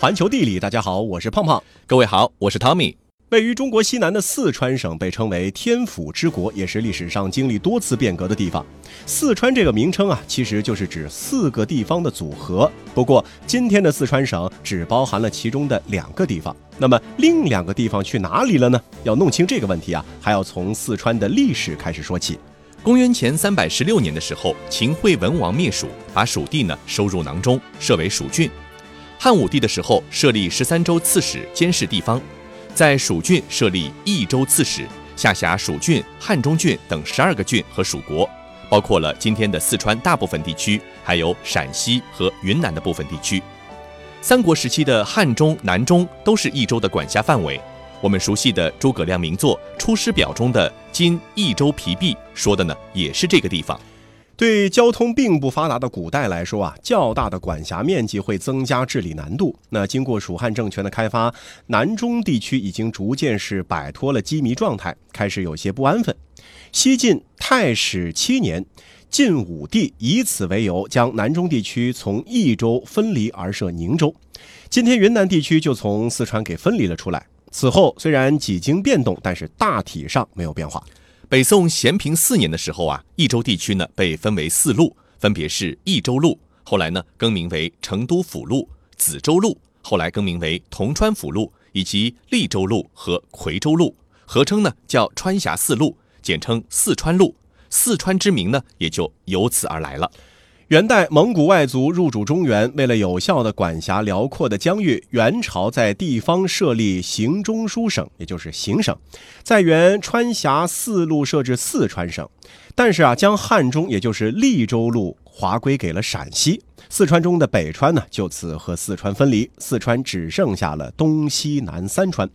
环球地理，大家好，我是胖胖。各位好，我是汤米。位于中国西南的四川省被称为天府之国，也是历史上经历多次变革的地方。四川这个名称啊，其实就是指四个地方的组合。不过，今天的四川省只包含了其中的两个地方。那么，另两个地方去哪里了呢？要弄清这个问题啊，还要从四川的历史开始说起。公元前三百十六年的时候，秦惠文王灭蜀，把蜀地呢收入囊中，设为蜀郡。汉武帝的时候，设立十三州刺史，监视地方。在蜀郡设立益州刺史，下辖蜀郡、汉中郡等十二个郡和蜀国，包括了今天的四川大部分地区，还有陕西和云南的部分地区。三国时期的汉中、南中都是益州的管辖范围。我们熟悉的诸葛亮名作《出师表》中的今益州皮壁，说的呢也是这个地方。对交通并不发达的古代来说啊，较大的管辖面积会增加治理难度。那经过蜀汉政权的开发，南中地区已经逐渐是摆脱了羁縻状态，开始有些不安分。西晋太史七年，晋武帝以此为由，将南中地区从益州分离而设宁州，今天云南地区就从四川给分离了出来。此后虽然几经变动，但是大体上没有变化。北宋咸平四年的时候啊，益州地区呢被分为四路，分别是益州路，后来呢更名为成都府路、梓州路，后来更名为铜川府路，以及利州路和夔州路，合称呢叫川峡四路，简称四川路。四川之名呢也就由此而来了。元代蒙古外族入主中原，为了有效地管辖辽阔的疆域，元朝在地方设立行中书省，也就是行省，在原川峡四路设置四川省，但是啊，将汉中，也就是利州路划归给了陕西。四川中的北川呢，就此和四川分离，四川只剩下了东西南三川。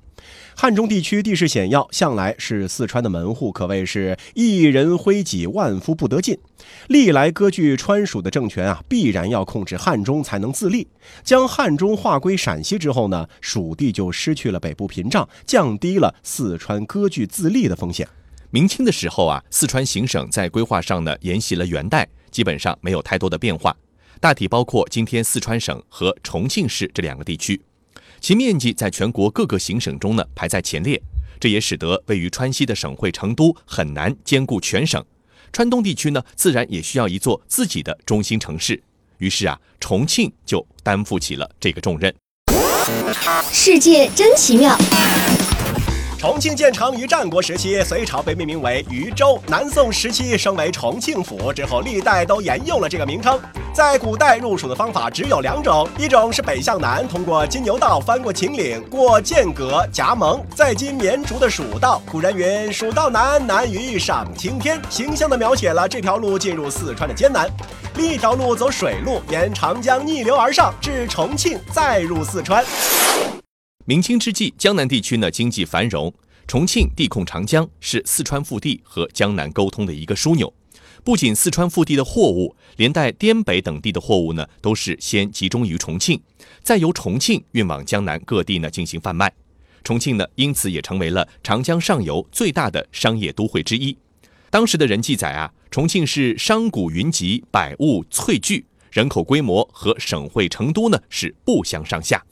汉中地区地势险要，向来是四川的门户，可谓是一人挥戟，万夫不得进。历来割据川蜀的政权啊，必然要控制汉中才能自立。将汉中划归陕西之后呢，蜀地就失去了北部屏障，降低了四川割据自立的风险。明清的时候啊，四川行省在规划上呢，沿袭了元代，基本上没有太多的变化，大体包括今天四川省和重庆市这两个地区。其面积在全国各个行省中呢排在前列，这也使得位于川西的省会成都很难兼顾全省。川东地区呢自然也需要一座自己的中心城市，于是啊，重庆就担负起了这个重任。世界真奇妙。重庆建成于战国时期，隋朝被命名为渝州，南宋时期升为重庆府，之后历代都沿用了这个名称。在古代入蜀的方法只有两种，一种是北向南，通过金牛道翻过秦岭，过剑阁、夹蒙，再经绵竹的蜀道。古人云：“蜀道难，难于上青天”，形象地描写了这条路进入四川的艰难。另一条路走水路，沿长江逆流而上，至重庆，再入四川。明清之际，江南地区呢经济繁荣，重庆地控长江，是四川腹地和江南沟通的一个枢纽。不仅四川腹地的货物，连带滇北等地的货物呢，都是先集中于重庆，再由重庆运往江南各地呢进行贩卖。重庆呢，因此也成为了长江上游最大的商业都会之一。当时的人记载啊，重庆是商贾云集，百物萃聚，人口规模和省会成都呢是不相上下。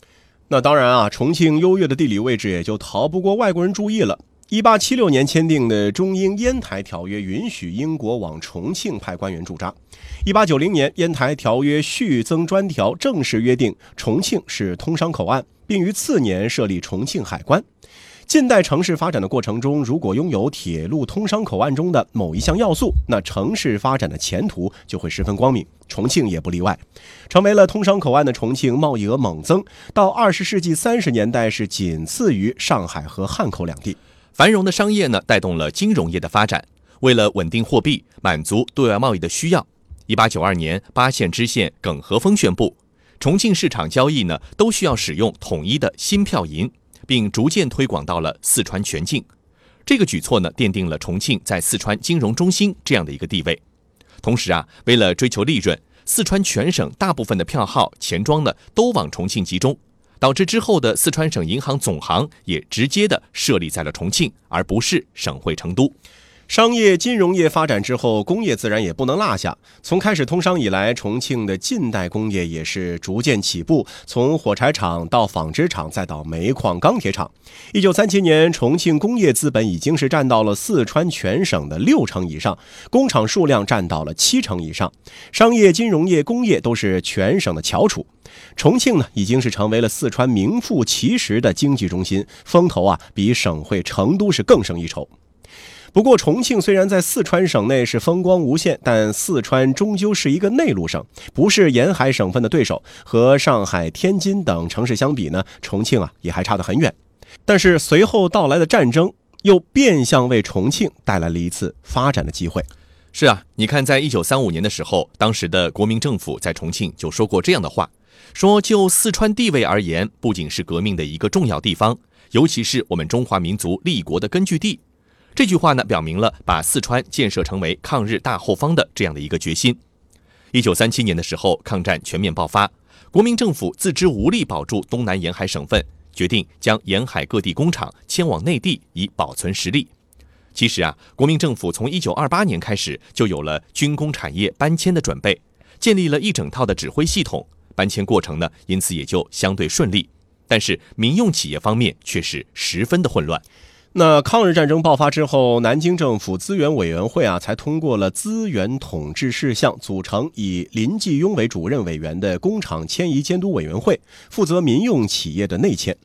那当然啊，重庆优越的地理位置也就逃不过外国人注意了。一八七六年签订的中英烟台条约允许英国往重庆派官员驻扎。一八九零年，烟台条约续增专条正式约定重庆是通商口岸，并于次年设立重庆海关。近代城市发展的过程中，如果拥有铁路通商口岸中的某一项要素，那城市发展的前途就会十分光明。重庆也不例外，成为了通商口岸的重庆，贸易额猛增，到二十世纪三十年代是仅次于上海和汉口两地。繁荣的商业呢，带动了金融业的发展。为了稳定货币，满足对外贸易的需要，一八九二年，八县知县耿和峰宣布，重庆市场交易呢都需要使用统一的新票银。并逐渐推广到了四川全境，这个举措呢，奠定了重庆在四川金融中心这样的一个地位。同时啊，为了追求利润，四川全省大部分的票号、钱庄呢，都往重庆集中，导致之后的四川省银行总行也直接的设立在了重庆，而不是省会成都。商业金融业发展之后，工业自然也不能落下。从开始通商以来，重庆的近代工业也是逐渐起步，从火柴厂到纺织厂，再到煤矿、钢铁厂。一九三七年，重庆工业资本已经是占到了四川全省的六成以上，工厂数量占到了七成以上，商业、金融业、工业都是全省的翘楚。重庆呢，已经是成为了四川名副其实的经济中心，风头啊，比省会成都是更胜一筹。不过，重庆虽然在四川省内是风光无限，但四川终究是一个内陆省，不是沿海省份的对手。和上海、天津等城市相比呢，重庆啊也还差得很远。但是随后到来的战争，又变相为重庆带来了一次发展的机会。是啊，你看，在一九三五年的时候，当时的国民政府在重庆就说过这样的话：说就四川地位而言，不仅是革命的一个重要地方，尤其是我们中华民族立国的根据地。这句话呢，表明了把四川建设成为抗日大后方的这样的一个决心。一九三七年的时候，抗战全面爆发，国民政府自知无力保住东南沿海省份，决定将沿海各地工厂迁往内地，以保存实力。其实啊，国民政府从一九二八年开始就有了军工产业搬迁的准备，建立了一整套的指挥系统，搬迁过程呢，因此也就相对顺利。但是民用企业方面却是十分的混乱。那抗日战争爆发之后，南京政府资源委员会啊，才通过了资源统治事项，组成以林继庸为主任委员的工厂迁移监督委员会，负责民用企业的内迁。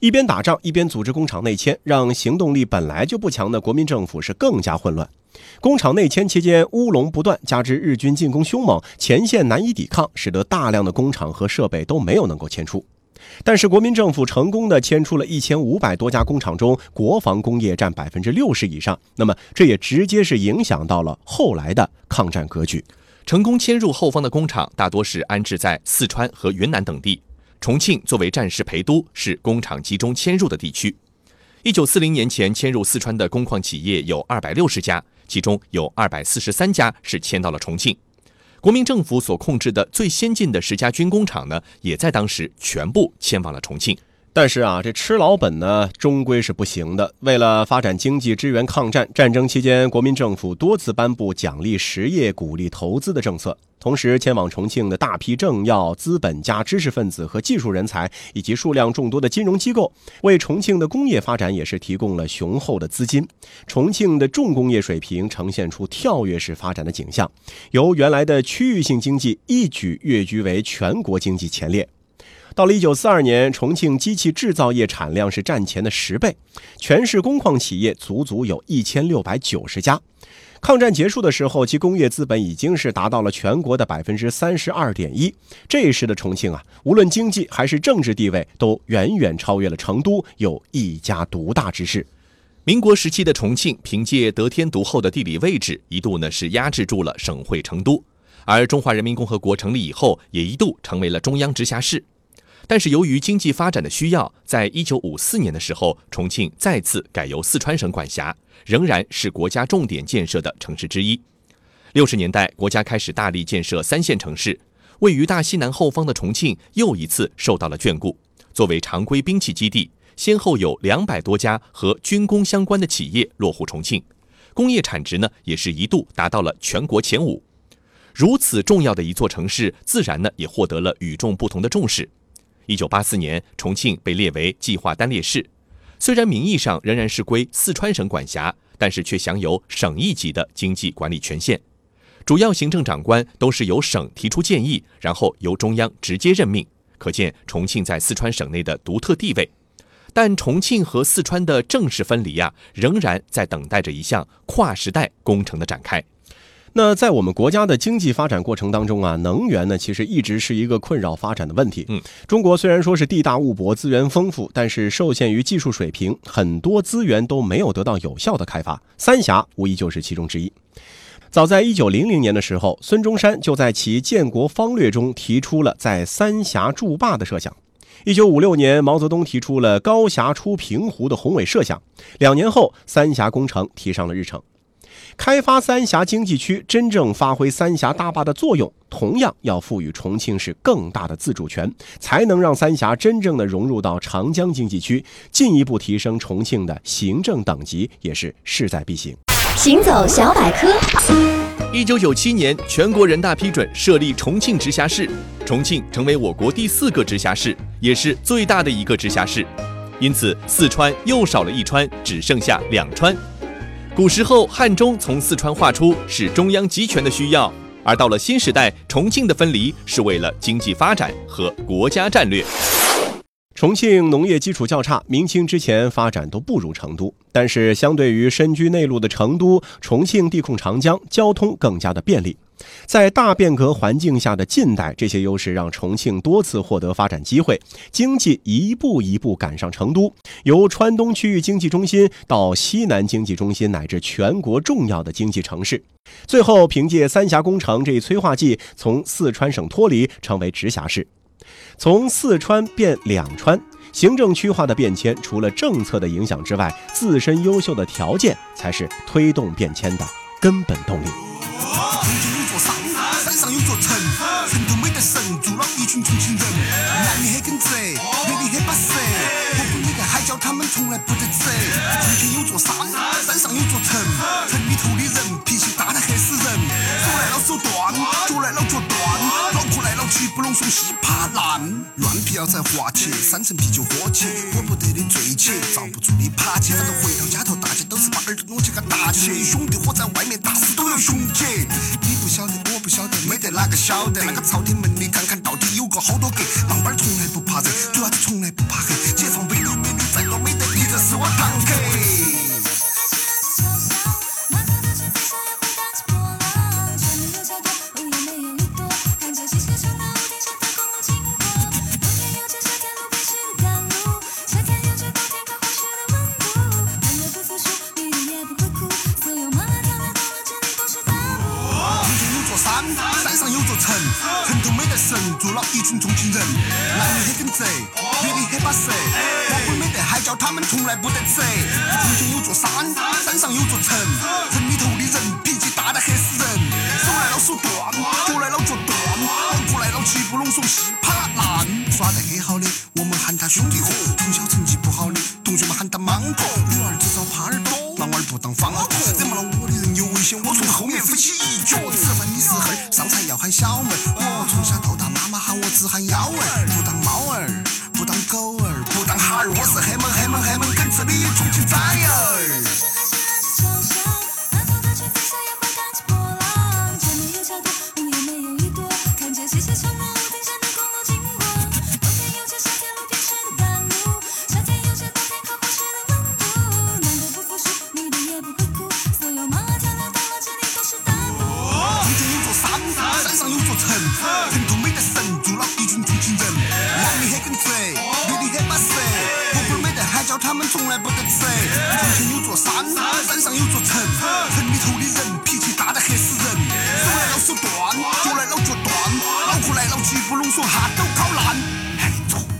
一边打仗，一边组织工厂内迁，让行动力本来就不强的国民政府是更加混乱。工厂内迁期间乌龙不断，加之日军进攻凶猛，前线难以抵抗，使得大量的工厂和设备都没有能够迁出。但是国民政府成功的迁出了一千五百多家工厂中，国防工业占百分之六十以上。那么这也直接是影响到了后来的抗战格局。成功迁入后方的工厂大多是安置在四川和云南等地，重庆作为战时陪都，是工厂集中迁入的地区。一九四零年前迁入四川的工矿企业有二百六十家，其中有二百四十三家是迁到了重庆。国民政府所控制的最先进的十家军工厂呢，也在当时全部迁往了重庆。但是啊，这吃老本呢，终归是不行的。为了发展经济、支援抗战，战争期间，国民政府多次颁布奖励实业、鼓励投资的政策。同时，迁往重庆的大批政要、资本家、知识分子和技术人才，以及数量众多的金融机构，为重庆的工业发展也是提供了雄厚的资金。重庆的重工业水平呈现出跳跃式发展的景象，由原来的区域性经济一举跃居为全国经济前列。到了一九四二年，重庆机器制造业产量是战前的十倍，全市工矿企业足足有一千六百九十家。抗战结束的时候，其工业资本已经是达到了全国的百分之三十二点一。这时的重庆啊，无论经济还是政治地位，都远远超越了成都，有一家独大之势。民国时期的重庆，凭借得天独厚的地理位置，一度呢是压制住了省会成都，而中华人民共和国成立以后，也一度成为了中央直辖市。但是由于经济发展的需要，在一九五四年的时候，重庆再次改由四川省管辖，仍然是国家重点建设的城市之一。六十年代，国家开始大力建设三线城市，位于大西南后方的重庆又一次受到了眷顾。作为常规兵器基地，先后有两百多家和军工相关的企业落户重庆，工业产值呢也是一度达到了全国前五。如此重要的一座城市，自然呢也获得了与众不同的重视。一九八四年，重庆被列为计划单列市，虽然名义上仍然是归四川省管辖，但是却享有省一级的经济管理权限，主要行政长官都是由省提出建议，然后由中央直接任命，可见重庆在四川省内的独特地位。但重庆和四川的正式分离啊，仍然在等待着一项跨时代工程的展开。那在我们国家的经济发展过程当中啊，能源呢其实一直是一个困扰发展的问题。嗯，中国虽然说是地大物博、资源丰富，但是受限于技术水平，很多资源都没有得到有效的开发。三峡无疑就是其中之一。早在一九零零年的时候，孙中山就在其建国方略中提出了在三峡筑坝的设想。一九五六年，毛泽东提出了高峡出平湖的宏伟设想。两年后，三峡工程提上了日程。开发三峡经济区，真正发挥三峡大坝的作用，同样要赋予重庆市更大的自主权，才能让三峡真正的融入到长江经济区，进一步提升重庆的行政等级，也是势在必行。行走小百科，一九九七年，全国人大批准设立重庆直辖市，重庆成为我国第四个直辖市，也是最大的一个直辖市。因此，四川又少了一川，只剩下两川。古时候，汉中从四川划出是中央集权的需要，而到了新时代，重庆的分离是为了经济发展和国家战略。重庆农业基础较差，明清之前发展都不如成都。但是，相对于身居内陆的成都，重庆地控长江，交通更加的便利。在大变革环境下的近代，这些优势让重庆多次获得发展机会，经济一步一步赶上成都，由川东区域经济中心到西南经济中心，乃至全国重要的经济城市。最后，凭借三峡工程这一催化剂，从四川省脱离，成为直辖市。从四川变两川，行政区划的变迁，除了政策的影响之外，自身优秀的条件才是推动变迁的根本动力。山，上有座城，城头没得神，住了一群重庆人。男的很耿直，女的很巴适，我不没得海椒，他们从来不得吃。重庆有座山，山上有座城，城里头的人脾气大得吓死人，手来老手断，脚来老脚断，脑壳来了气不拢说稀怕烂。乱皮要再滑起，三层啤酒喝起，喝不得的醉起，遭不住的趴起。反正回到家头，大家都是把耳朵拢起个大起。兄弟伙在外面打死都要雄起，你不晓得，我不晓得，没得哪个晓得。那个朝天门里看看到底有个好多个，棒棒从来不怕热，主要是从来不怕黑。女儿只找耙耳朵，男儿不当方壳。惹毛了我的人有危险，我从后面飞起一脚。吃饭你是猴儿，上菜要喊小妹儿。我从小到大，妈妈喊我只喊幺儿，不当猫儿，不当狗儿，不当哈儿。我是黑门黑门黑门耿直的重庆崽儿脑壳来了气不啰嗦，哈都烤烂。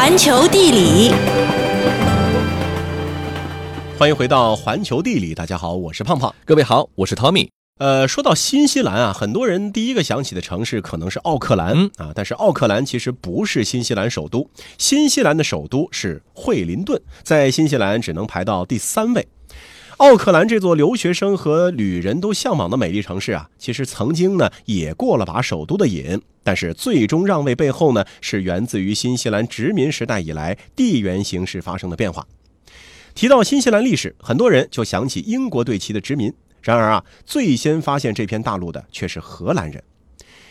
环球地理，欢迎回到环球地理，大家好，我是胖胖。各位好，我是 Tommy。呃，说到新西兰啊，很多人第一个想起的城市可能是奥克兰、嗯啊，但是奥克兰其实不是新西兰首都，新西兰的首都是惠灵顿，在新西兰只能排到第三位。奥克兰这座留学生和旅人都向往的美丽城市啊，其实曾经呢也过了把首都的瘾，但是最终让位背后呢，是源自于新西兰殖民时代以来地缘形势发生的变化。提到新西兰历史，很多人就想起英国对其的殖民。然而啊，最先发现这片大陆的却是荷兰人。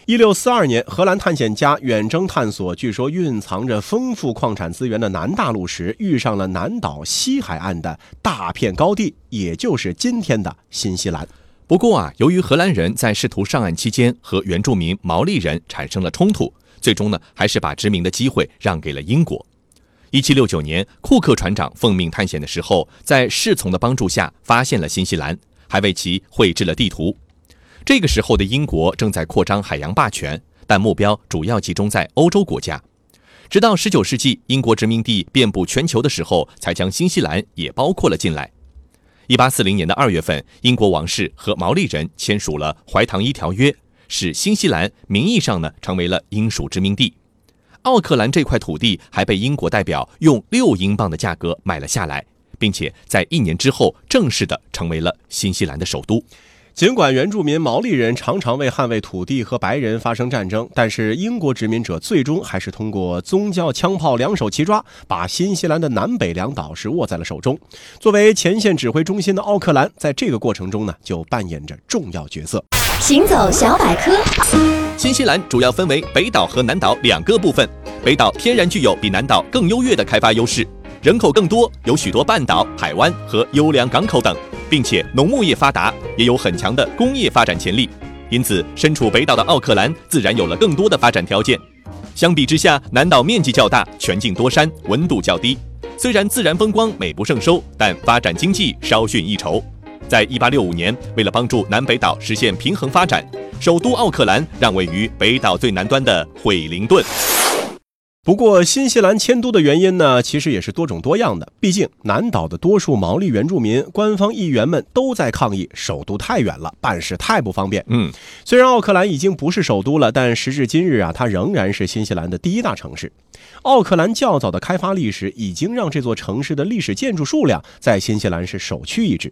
一六四二年，荷兰探险家远征探索据说蕴藏着丰富矿产资源的南大陆时，遇上了南岛西海岸的大片高地，也就是今天的新西兰。不过啊，由于荷兰人在试图上岸期间和原住民毛利人产生了冲突，最终呢，还是把殖民的机会让给了英国。一七六九年，库克船长奉命探险的时候，在侍从的帮助下发现了新西兰，还为其绘制了地图。这个时候的英国正在扩张海洋霸权，但目标主要集中在欧洲国家。直到十九世纪，英国殖民地遍布全球的时候，才将新西兰也包括了进来。一八四零年的二月份，英国王室和毛利人签署了《怀唐伊条约》，使新西兰名义上呢成为了英属殖民地。奥克兰这块土地还被英国代表用六英镑的价格买了下来，并且在一年之后正式的成为了新西兰的首都。尽管原住民毛利人常常为捍卫土地和白人发生战争，但是英国殖民者最终还是通过宗教、枪炮两手齐抓，把新西兰的南北两岛是握在了手中。作为前线指挥中心的奥克兰，在这个过程中呢，就扮演着重要角色。行走小百科，新西兰主要分为北岛和南岛两个部分。北岛天然具有比南岛更优越的开发优势，人口更多，有许多半岛、海湾和优良港口等，并且农牧业发达，也有很强的工业发展潜力。因此，身处北岛的奥克兰自然有了更多的发展条件。相比之下，南岛面积较大，全境多山，温度较低。虽然自然风光美不胜收，但发展经济稍逊一筹。在一八六五年，为了帮助南北岛实现平衡发展，首都奥克兰让位于北岛最南端的惠灵顿。不过，新西兰迁都的原因呢，其实也是多种多样的。毕竟，南岛的多数毛利原住民、官方议员们都在抗议，首都太远了，办事太不方便。嗯，虽然奥克兰已经不是首都了，但时至今日啊，它仍然是新西兰的第一大城市。奥克兰较早的开发历史已经让这座城市的历史建筑数量在新西兰是首屈一指。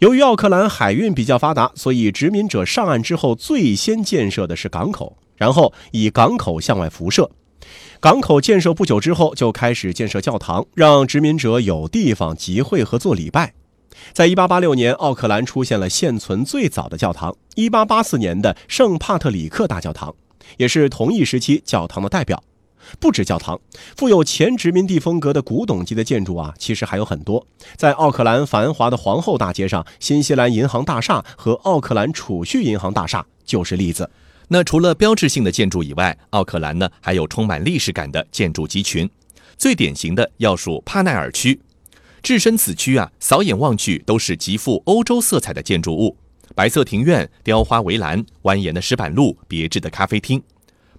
由于奥克兰海运比较发达，所以殖民者上岸之后最先建设的是港口，然后以港口向外辐射。港口建设不久之后，就开始建设教堂，让殖民者有地方集会和做礼拜。在1886年，奥克兰出现了现存最早的教堂 ——1884 年的圣帕特里克大教堂，也是同一时期教堂的代表。不止教堂，富有前殖民地风格的古董级的建筑啊，其实还有很多。在奥克兰繁华的皇后大街上，新西兰银行大厦和奥克兰储蓄银行大厦就是例子。那除了标志性的建筑以外，奥克兰呢还有充满历史感的建筑集群。最典型的要数帕奈尔区，置身此区啊，扫眼望去都是极富欧洲色彩的建筑物：白色庭院、雕花围栏、蜿蜒的石板路、别致的咖啡厅。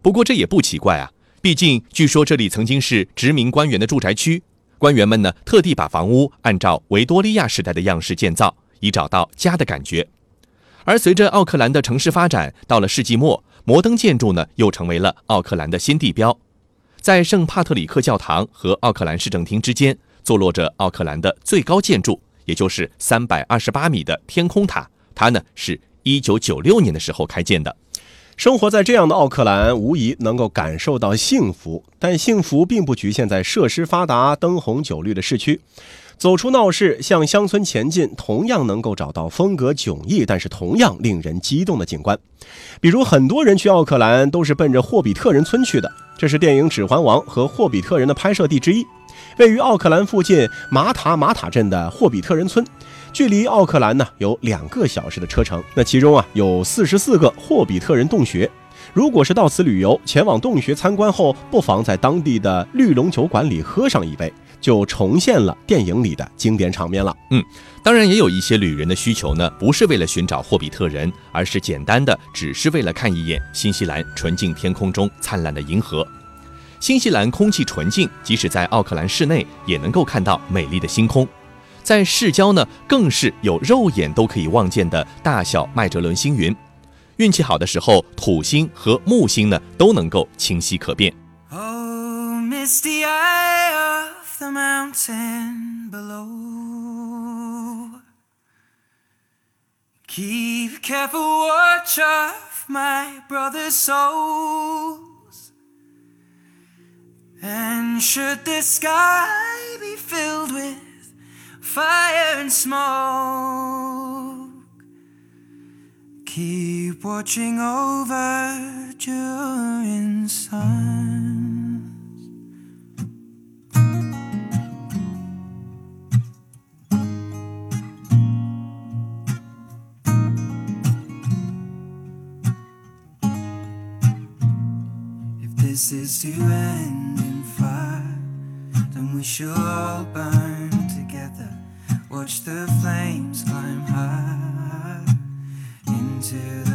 不过这也不奇怪啊，毕竟据说这里曾经是殖民官员的住宅区，官员们呢特地把房屋按照维多利亚时代的样式建造，以找到家的感觉。而随着奥克兰的城市发展，到了世纪末，摩登建筑呢又成为了奥克兰的新地标。在圣帕特里克教堂和奥克兰市政厅之间，坐落着奥克兰的最高建筑，也就是三百二十八米的天空塔。它呢是一九九六年的时候开建的。生活在这样的奥克兰，无疑能够感受到幸福。但幸福并不局限在设施发达、灯红酒绿的市区。走出闹市，向乡村前进，同样能够找到风格迥异，但是同样令人激动的景观。比如，很多人去奥克兰都是奔着霍比特人村去的，这是电影《指环王》和霍比特人的拍摄地之一。位于奥克兰附近马塔马塔镇的霍比特人村，距离奥克兰呢有两个小时的车程。那其中啊有四十四个霍比特人洞穴。如果是到此旅游，前往洞穴参观后，不妨在当地的绿龙酒馆里喝上一杯。就重现了电影里的经典场面了。嗯，当然也有一些旅人的需求呢，不是为了寻找霍比特人，而是简单的只是为了看一眼新西兰纯净天空中灿烂的银河。新西兰空气纯净，即使在奥克兰市内也能够看到美丽的星空，在市郊呢，更是有肉眼都可以望见的大小麦哲伦星云。运气好的时候，土星和木星呢都能够清晰可辨。the mountain below. Keep careful watch of my brother's souls. And should the sky be filled with fire and smoke, Keep watching over during If this is to end in fire. then we shall all burn together. Watch the flames climb high to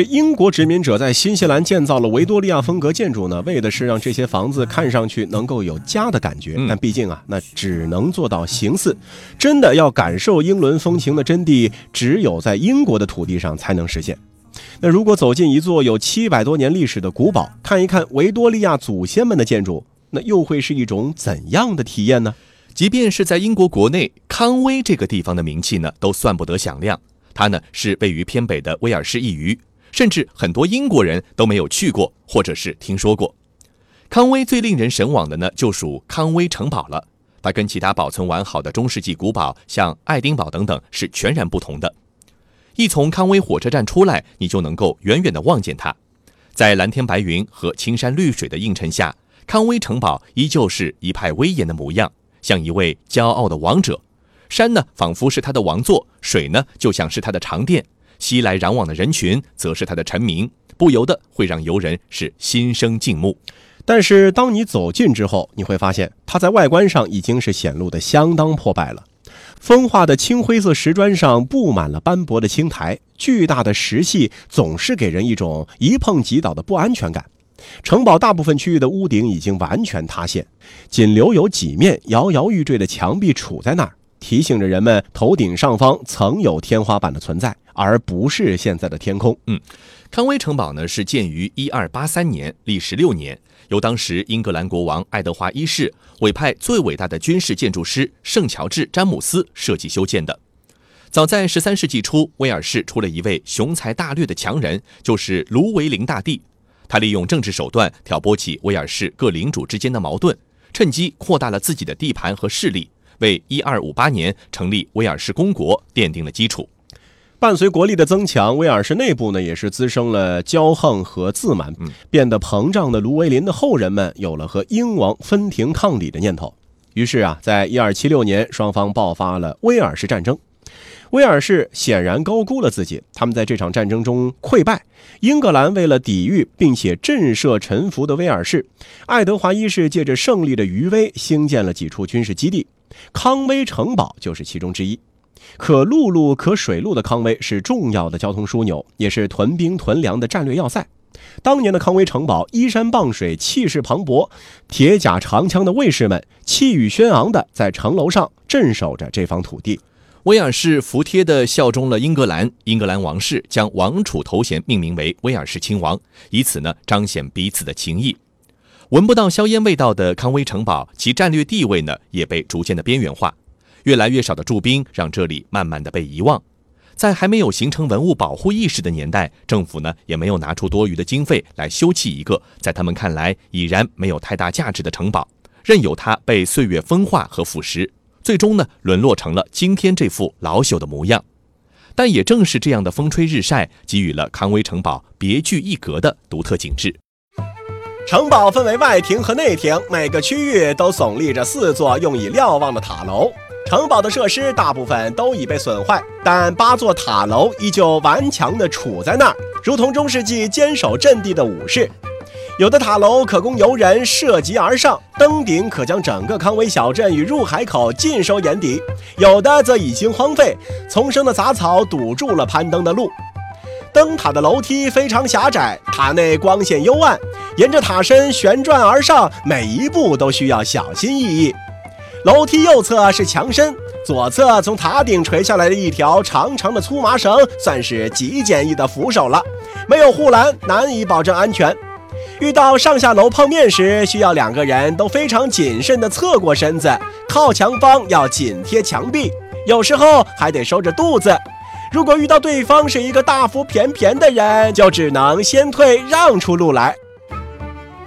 这英国殖民者在新西兰建造了维多利亚风格建筑呢，为的是让这些房子看上去能够有家的感觉。嗯但毕竟啊，那只能做到形似，真的要感受英伦风情的真谛，只有在英国的土地上才能实现。那如果走进一座有七百多年历史的古堡，看一看维多利亚祖先们的建筑，那又会是一种怎样的体验呢？即便是在英国国内，康威这个地方的名气呢，都算不得响亮。它呢是位于偏北的威尔士一隅，甚至很多英国人都没有去过，或者是听说过。康威最令人神往的呢，就属康威城堡了。它跟其他保存完好的中世纪古堡，像爱丁堡等等，是全然不同的。一从康威火车站出来，你就能够远远地望见它。在蓝天白云和青山绿水的映衬下，康威城堡依旧是一派威严的模样，像一位骄傲的王者。山呢，仿佛是他的王座；水呢，就像是他的长殿。熙来攘往的人群，则是他的臣民，不由得会让游人是心生敬慕。但是当你走近之后，你会发现它在外观上已经是显露的相当破败了。风化的青灰色石砖上布满了斑驳的青苔，巨大的石隙总是给人一种一碰即倒的不安全感。城堡大部分区域的屋顶已经完全塌陷，仅留有几面摇摇欲坠的墙壁杵在那儿，提醒着人们头顶上方曾有天花板的存在，而不是现在的天空。嗯康威城堡呢是建于一二八三年，历时六年，由当时英格兰国王爱德华一世委派最伟大的军事建筑师圣乔治·詹姆斯设计修建的。早在十三世纪初，威尔士出了一位雄才大略的强人，就是卢维林大帝。他利用政治手段挑拨起威尔士各领主之间的矛盾，趁机扩大了自己的地盘和势力，为一二五八年成立威尔士公国奠定了基础。伴随国力的增强，威尔士内部呢也是滋生了骄横和自满，变得膨胀的卢维林的后人们有了和英王分庭抗礼的念头。于是啊，在一二七六年，双方爆发了威尔士战争。威尔士显然高估了自己，他们在这场战争中溃败。英格兰为了抵御并且震慑臣服的威尔士，爱德华一世借着胜利的余威，兴建了几处军事基地，康威城堡就是其中之一。可陆路可水路的康威是重要的交通枢纽，也是屯兵屯粮的战略要塞。当年的康威城堡依山傍水，气势磅礴，铁甲长枪的卫士们气宇轩昂地在城楼上镇守着这方土地。威尔士服帖地效忠了英格兰，英格兰王室将王储头衔命名为威尔士亲王，以此呢彰显彼此的情谊。闻不到硝烟味道的康威城堡，其战略地位呢也被逐渐的边缘化，越来越少的驻兵让这里慢慢的被遗忘。在还没有形成文物保护意识的年代，政府呢也没有拿出多余的经费来修葺一个在他们看来已然没有太大价值的城堡，任由它被岁月风化和腐蚀。最终呢，沦落成了今天这副老朽的模样。但也正是这样的风吹日晒，给予了康威城堡别具一格的独特景致。城堡分为外庭和内庭，每个区域都耸立着四座用以瞭望的塔楼。城堡的设施大部分都已被损坏，但八座塔楼依旧顽强地杵在那儿，如同中世纪坚守阵地的武士。有的塔楼可供游人涉级而上，登顶可将整个康威小镇与入海口尽收眼底；有的则已经荒废，丛生的杂草堵住了攀登的路。灯塔的楼梯非常狭窄，塔内光线幽暗，沿着塔身旋转而上，每一步都需要小心翼翼。楼梯右侧是墙身，左侧从塔顶垂下来的一条长长的粗麻绳，算是极简易的扶手了。没有护栏，难以保证安全。遇到上下楼碰面时，需要两个人都非常谨慎地侧过身子，靠墙方要紧贴墙壁，有时候还得收着肚子。如果遇到对方是一个大腹便便的人，就只能先退，让出路来。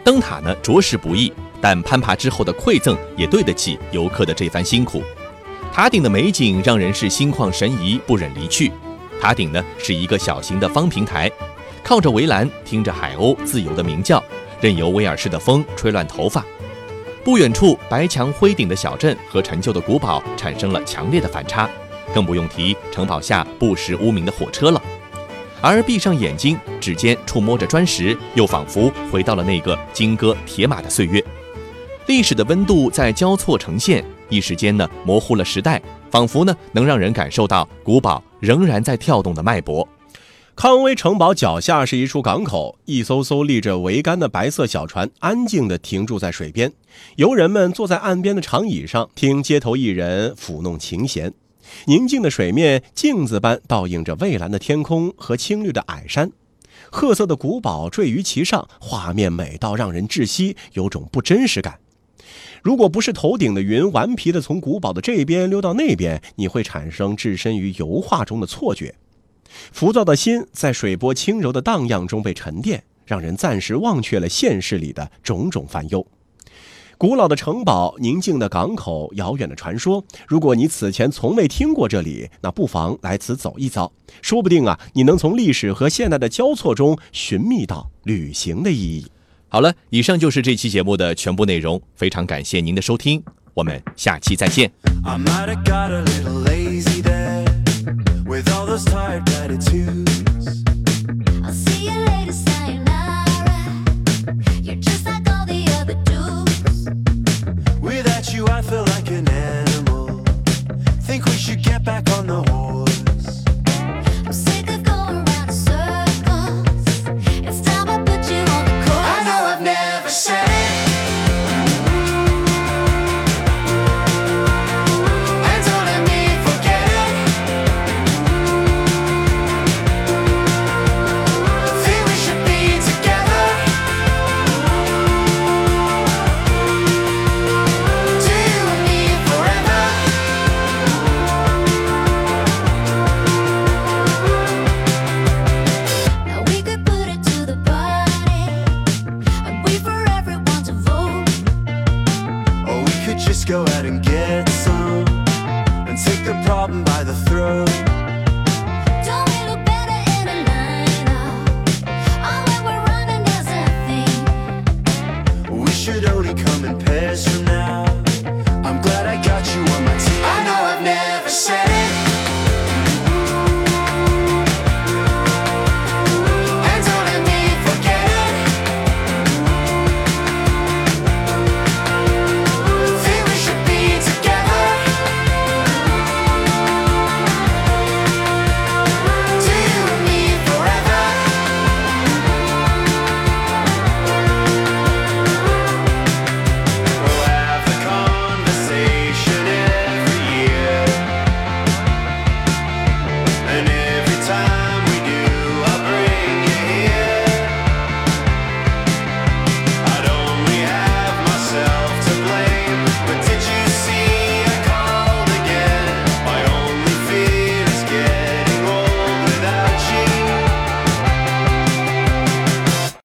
登塔呢着实不易，但攀爬之后的馈赠也对得起游客的这番辛苦。塔顶的美景让人是心旷神怡，不忍离去。塔顶呢是一个小型的方平台，靠着围栏，听着海鸥自由的鸣叫，任由威尔士的风吹乱头发。不远处白墙灰顶的小镇和陈旧的古堡产生了强烈的反差，更不用提城堡下不时无名的火车了。而闭上眼睛，指尖触摸着砖石，又仿佛回到了那个金戈铁马的岁月。历史的温度在交错呈现，一时间呢模糊了时代，仿佛呢能让人感受到古堡仍然在跳动的脉搏。康威城堡脚下是一处港口，一艘艘立着桅杆的白色小船安静地停驻在水边，游人们坐在岸边的长椅上，听街头艺人抚弄琴弦。宁静的水面镜子般倒映着蔚蓝的天空和青绿的矮山，褐色的古堡坠于其上，画面美到让人窒息，有种不真实感。如果不是头顶的云顽皮地从古堡的这边溜到那边，你会产生置身于油画中的错觉。浮躁的心在水波轻柔的荡漾中被沉淀，让人暂时忘却了现实里的种种烦忧。古老的城堡，宁静的港口，遥远的传说。如果你此前从未听过这里，那不妨来此走一遭，说不定啊，你能从历史和现代的交错中寻觅到旅行的意义。好了，以上就是这期节目的全部内容，非常感谢您的收听，我们下期再见。I